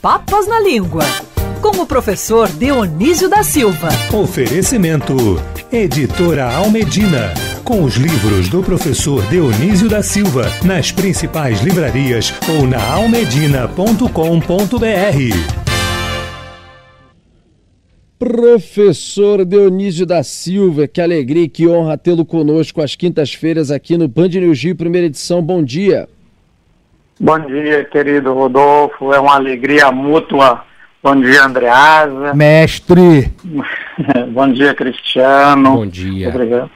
Papas na Língua, com o professor Dionísio da Silva. Oferecimento: Editora Almedina. Com os livros do professor Dionísio da Silva, nas principais livrarias ou na almedina.com.br. Professor Dionísio da Silva, que alegria e que honra tê-lo conosco às quintas-feiras aqui no Band News Rio, primeira edição. Bom dia. Bom dia, querido Rodolfo. É uma alegria mútua. Bom dia, Andreasa. Mestre. Bom dia, Cristiano. Bom dia. Obrigado.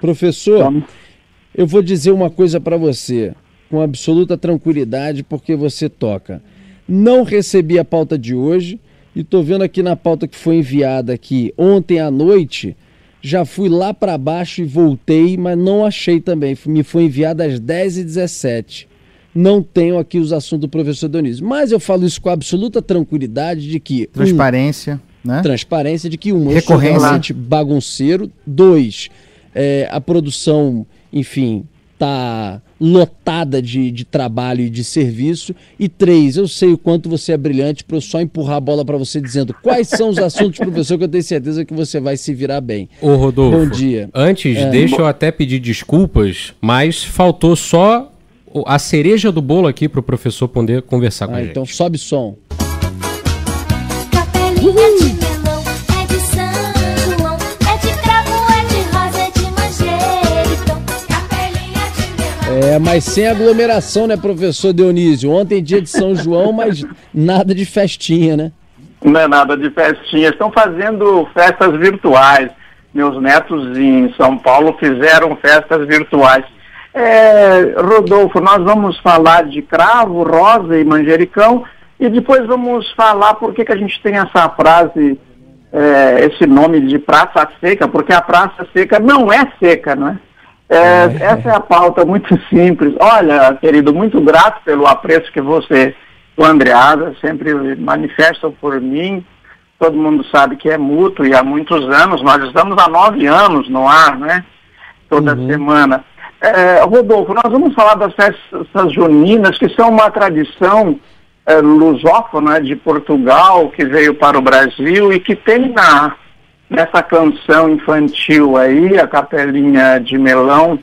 Professor, Vamos. eu vou dizer uma coisa para você, com absoluta tranquilidade, porque você toca. Não recebi a pauta de hoje e estou vendo aqui na pauta que foi enviada aqui ontem à noite. Já fui lá para baixo e voltei, mas não achei também. Me foi enviada às 10h17. Não tenho aqui os assuntos do professor Dionísio. Mas eu falo isso com absoluta tranquilidade de que. Transparência, um, né? Transparência de que, um, eu Recorrência. sou realmente bagunceiro. Dois, é, a produção, enfim, tá lotada de, de trabalho e de serviço. E três, eu sei o quanto você é brilhante para eu só empurrar a bola para você dizendo quais são os assuntos, professor, que eu tenho certeza que você vai se virar bem. Ô, Rodolfo. Bom dia. Antes, é, deixa eu até pedir desculpas, mas faltou só a cereja do bolo aqui para o professor poder conversar com ah, a gente. Então sobe som. É é é. É, mas sem aglomeração, né, professor Dionísio? Ontem dia de São João, mas nada de festinha, né? Não é nada de festinha. Estão fazendo festas virtuais. Meus netos em São Paulo fizeram festas virtuais. É, Rodolfo, nós vamos falar de cravo, rosa e manjericão e depois vamos falar por que, que a gente tem essa frase, é, esse nome de praça seca, porque a praça seca não é seca, não é? é essa é a pauta muito simples. Olha, querido, muito grato pelo apreço que você, o Andreada, sempre manifestam por mim. Todo mundo sabe que é mútuo e há muitos anos, nós estamos há nove anos no ar, né? Toda uhum. semana. É, Rodolfo, nós vamos falar das festas juninas, que são uma tradição é, lusófona de Portugal, que veio para o Brasil e que tem na, nessa canção infantil aí, a Capelinha de Melão,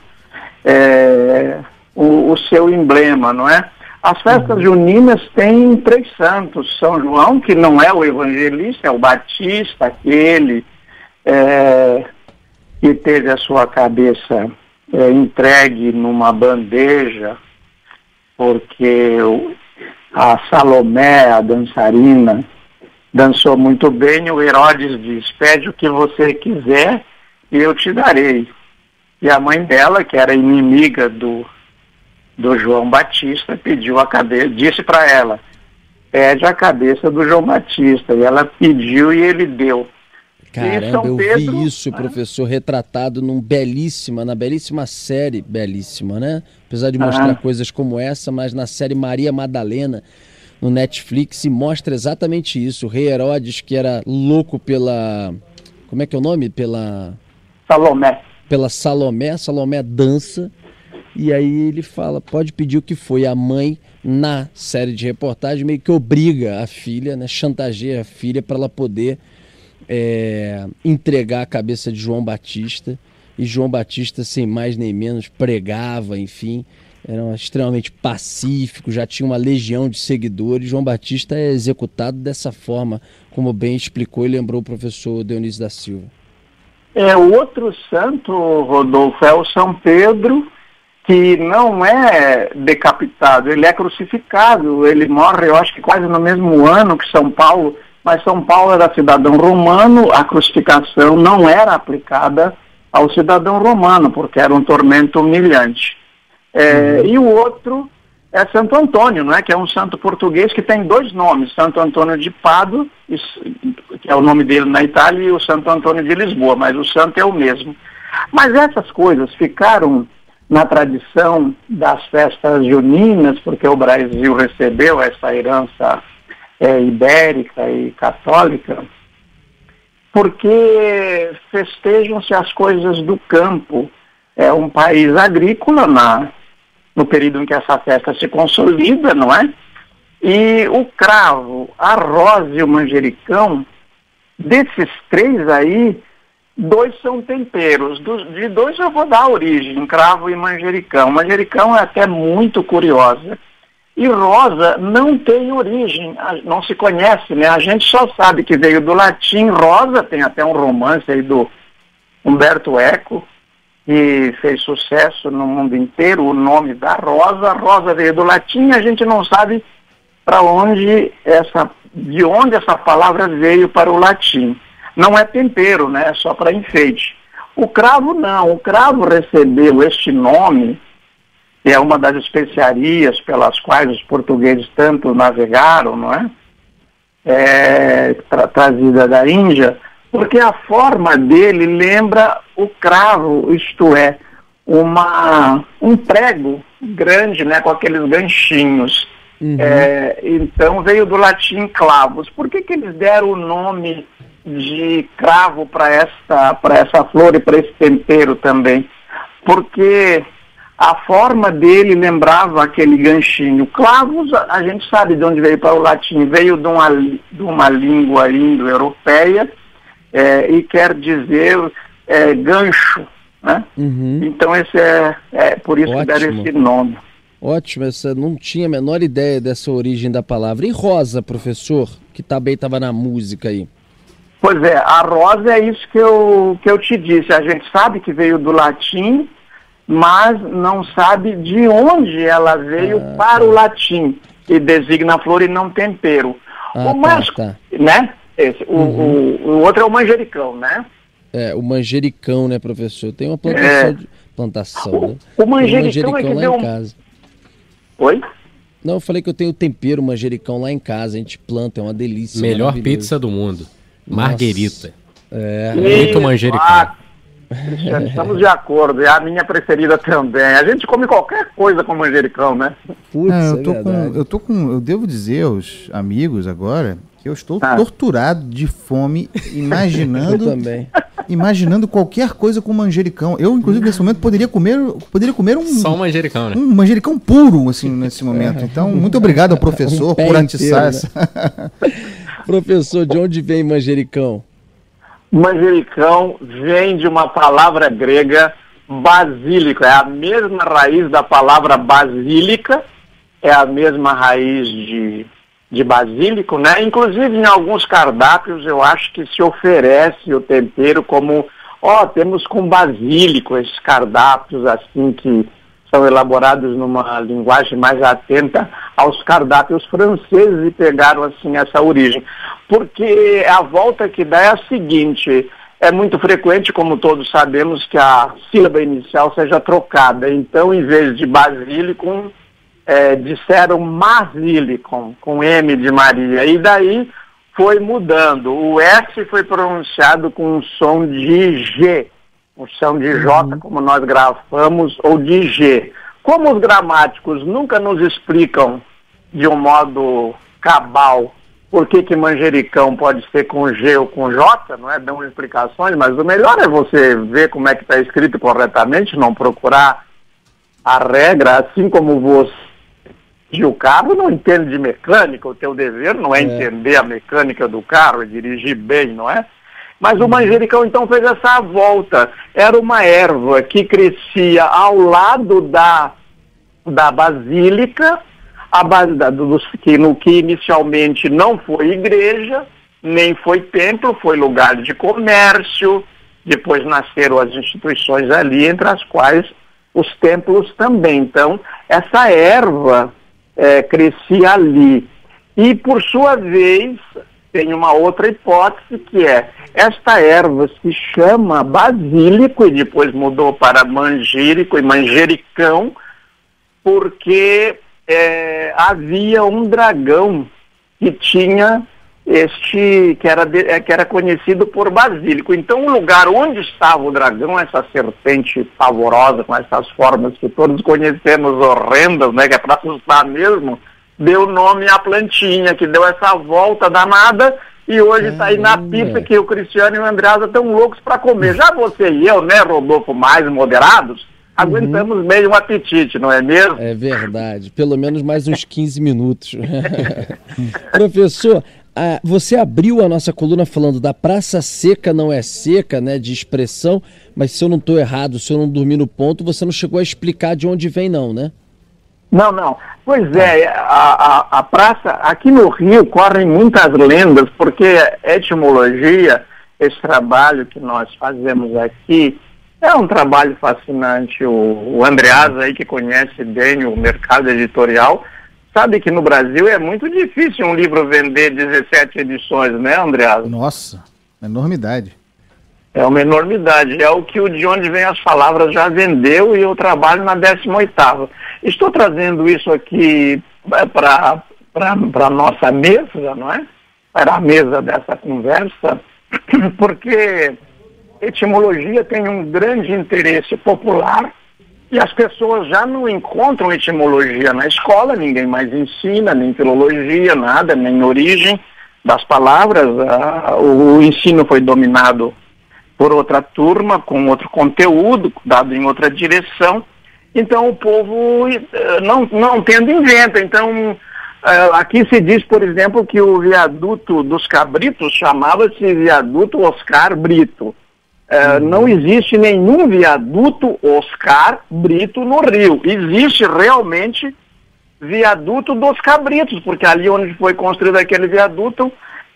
é, o, o, seu emblema, não é? As festas juninas têm três santos. São João, que não é o evangelista, é o Batista, aquele é, que teve a sua cabeça é, entregue numa bandeja, porque a Salomé, a dançarina, dançou muito bem. O Herodes diz: Pede o que você quiser e eu te darei. E a mãe dela, que era inimiga do, do João Batista, pediu a cabeça, disse para ela: Pede a cabeça do João Batista. E ela pediu e ele deu. Caramba, eu Pedro, vi isso, professor, retratado num belíssima, na belíssima série, belíssima, né? Apesar de mostrar coisas como essa, mas na série Maria Madalena, no Netflix, se mostra exatamente isso. O rei Herodes, que era louco pela. Como é que é o nome? Pela. Salomé. Pela Salomé, Salomé dança. E aí ele fala, pode pedir o que foi. A mãe, na série de reportagem, meio que obriga a filha, né? Chantageia a filha para ela poder é, entregar a cabeça de João Batista. E João Batista, sem mais nem menos, pregava, enfim, era extremamente pacífico, já tinha uma legião de seguidores. João Batista é executado dessa forma, como bem explicou e lembrou o professor Dionísio da Silva. É, o outro santo, Rodolfo, é o São Pedro, que não é decapitado, ele é crucificado. Ele morre, eu acho que quase no mesmo ano que São Paulo mas São Paulo era cidadão romano, a crucificação não era aplicada ao cidadão romano, porque era um tormento humilhante. É, uhum. E o outro é Santo Antônio, não é? que é um santo português que tem dois nomes, Santo Antônio de Pado, que é o nome dele na Itália, e o Santo Antônio de Lisboa, mas o santo é o mesmo. Mas essas coisas ficaram na tradição das festas juninas, porque o Brasil recebeu essa herança é, ibérica e católica, porque festejam-se as coisas do campo. É um país agrícola na, no período em que essa festa se consolida, não é? E o cravo, a rosa e o manjericão, desses três aí, dois são temperos. De dois eu vou dar a origem, cravo e manjericão. Manjericão é até muito curiosa. E rosa não tem origem, não se conhece, né? A gente só sabe que veio do latim rosa, tem até um romance aí do Humberto Eco, que fez sucesso no mundo inteiro, o nome da rosa. Rosa veio do latim, a gente não sabe para onde essa, de onde essa palavra veio para o latim. Não é tempero, né? É só para enfeite. O cravo não, o cravo recebeu este nome, que é uma das especiarias pelas quais os portugueses tanto navegaram, não é? É, tra- trazida da Índia, porque a forma dele lembra o cravo, isto é, uma, um prego grande, né, com aqueles ganchinhos. É, então veio do latim clavos. Por que, que eles deram o nome de cravo para essa, para essa flor e para esse tempero também? Porque a forma dele lembrava aquele ganchinho. Clavos, a gente sabe de onde veio para o latim, veio de uma, de uma língua indo-europeia é, e quer dizer é, gancho. Né? Uhum. Então esse é, é por isso que deram Ótimo. esse nome. Ótimo, essa não tinha a menor ideia dessa origem da palavra. E rosa, professor, que também estava na música aí. Pois é, a rosa é isso que eu, que eu te disse. A gente sabe que veio do latim, mas não sabe de onde ela veio Ah, para o latim, e designa flor e não tempero. Ah, o mais, tá, tá. né? Esse, o, o, o outro é o manjericão, né? É, o manjericão, né, professor? Tem uma plantação É. de. Plantação, O- né? o manjericão é que lá deu em casa. Oi? Não, eu falei que eu tenho tempero manjericão lá em casa. A gente planta, é uma delícia. Melhor pizza do mundo. Marguerita. É. Muito manjericão. ah, Cristiano, estamos de acordo. É a minha preferida também. A gente come qualquer coisa com manjericão, né? Putz, Não, é eu tô com, verdade. eu tô com, eu devo dizer aos amigos agora que eu estou Ah. torturado de fome, Eu imaginando, também. imaginando qualquer coisa com manjericão. Eu, inclusive, nesse momento poderia comer, poderia comer um, Só um manjericão, né? um manjericão puro, assim, nesse momento. Então, muito obrigado ao professor Um por atiçar inteiro, essa. Professor, de onde vem manjericão? Manjericão vem de uma palavra grega basílico, é a mesma raiz da palavra basílica, é a mesma raiz de, de basílico, né? Inclusive em alguns cardápios eu acho que se oferece o tempero como, ó, temos com basílico esses cardápios assim que são elaborados numa linguagem mais atenta aos cardápios franceses e pegaram assim essa origem. Porque a volta que dá é a seguinte, é muito frequente, como todos sabemos, que a sílaba inicial seja trocada. Então, em vez de basílico, é, disseram masílicon, com M de Maria. E daí foi mudando. O S foi pronunciado com um som de G, som de J, como nós grafamos, ou de G. Como os gramáticos nunca nos explicam de um modo cabal por que, que manjericão pode ser com G ou com J, não é? Dão explicações, mas o melhor é você ver como é que está escrito corretamente, não procurar a regra, assim como você e o carro não entende de mecânica, o teu dever não é, É. entender a mecânica do carro, é dirigir bem, não é? Mas o manjericão então fez essa volta. Era uma erva que crescia ao lado da, da basílica, a base da, dos, que, no que inicialmente não foi igreja, nem foi templo, foi lugar de comércio, depois nasceram as instituições ali, entre as quais os templos também. Então, essa erva eh, crescia ali. E, por sua vez, tem uma outra hipótese que é, esta erva se chama basílico e depois mudou para mangírico e manjericão, porque eh, havia um dragão que tinha este que era, de- eh, que era conhecido por basílico. Então, o lugar onde estava o dragão, essa serpente pavorosa, com essas formas que todos conhecemos horrendas, né, que é para assustar mesmo, deu nome à plantinha, que deu essa volta danada e hoje está aí na pizza que o Cristiano e o Andreasa estão loucos para comer. Já você e eu, né, Rodolfo, mais moderados, aguentamos meio um apetite, não é mesmo? É verdade. Pelo menos mais uns 15 minutos. Professor, ah, você abriu a nossa coluna falando da praça seca não é seca, né? De expressão, mas se eu não estou errado, se eu não dormir no ponto, você não chegou a explicar de onde vem, não, né? Não, não. Pois é, a, a, a praça, aqui no Rio correm muitas lendas, porque etimologia, esse trabalho que nós fazemos aqui, é um trabalho fascinante. O, o Andreas aí, que conhece bem o mercado editorial, sabe que no Brasil é muito difícil um livro vender 17 edições, né, Andreas? Nossa, enormidade. É uma enormidade. É o que o De Onde Vem as Palavras já vendeu e eu trabalho na 18ª. Estou trazendo isso aqui para a nossa mesa, não é? Para a mesa dessa conversa, porque etimologia tem um grande interesse popular e as pessoas já não encontram etimologia na escola, ninguém mais ensina, nem filologia, nada, nem origem das palavras. Ah, o ensino foi dominado por outra turma, com outro conteúdo, dado em outra direção. Então o povo eh, não, não tendo inventa. Então eh, aqui se diz, por exemplo, que o viaduto dos Cabritos chamava-se viaduto Oscar Brito. Eh, Não existe nenhum viaduto Oscar Brito no Rio. Existe realmente viaduto dos Cabritos, porque ali onde foi construído aquele viaduto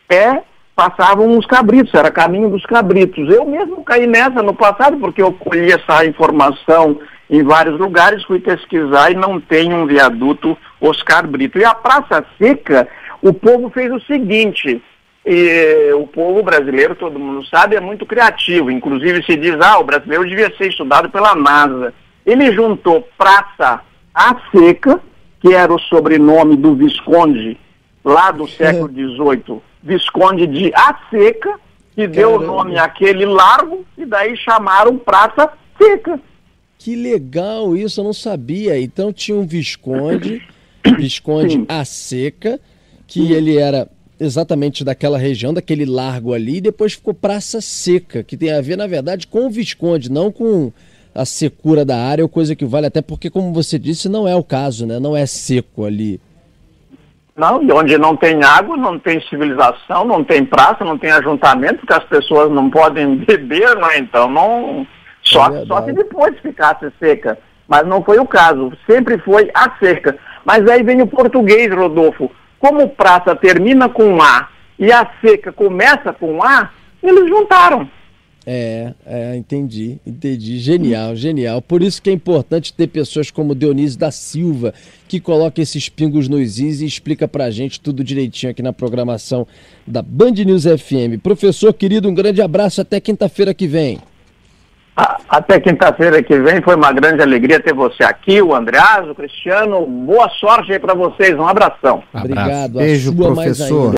é passavam os cabritos, era caminho dos cabritos. Eu mesmo caí nessa no passado, porque eu colhi essa informação em vários lugares, fui pesquisar e não tem um viaduto Oscar Brito. E a Praça Seca, o povo fez o seguinte, e o povo brasileiro, todo mundo sabe, é muito criativo. Inclusive se diz, ah, o brasileiro devia ser estudado pela NASA. Ele juntou Praça A Seca, que era o sobrenome do Visconde, lá do século XVIII, Visconde de A Seca, que deu o nome àquele largo, e daí chamaram Praça Seca. Que legal isso, eu não sabia. Então tinha um Visconde, Visconde A Seca, que ele era exatamente daquela região, daquele largo ali, e depois ficou Praça Seca, que tem a ver, na verdade, com o Visconde, não com a secura da área ou coisa que vale, até porque, como você disse, não é o caso, né? Não é seco ali. Não, e onde não tem água, não tem civilização, não tem praça, não tem ajuntamento, porque as pessoas não podem beber, né? Então não. Só, É só se verdade. depois ficasse seca. Mas não foi o caso. Sempre foi a seca. Mas aí vem o português, Rodolfo. Como praça termina com A e a seca começa com A, eles juntaram. É, é, entendi, entendi. Genial, genial. Por isso que é importante ter pessoas como Dionísio da Silva, que coloca esses pingos nos is e explica pra gente tudo direitinho aqui na programação da Band News FM. Professor querido, um grande abraço até quinta-feira que vem. A- Até quinta-feira que vem foi uma grande alegria ter você aqui, o Andreas, o Cristiano. Boa sorte aí para vocês. Um abração. Abraço. Obrigado. Beijo, professor. ainda.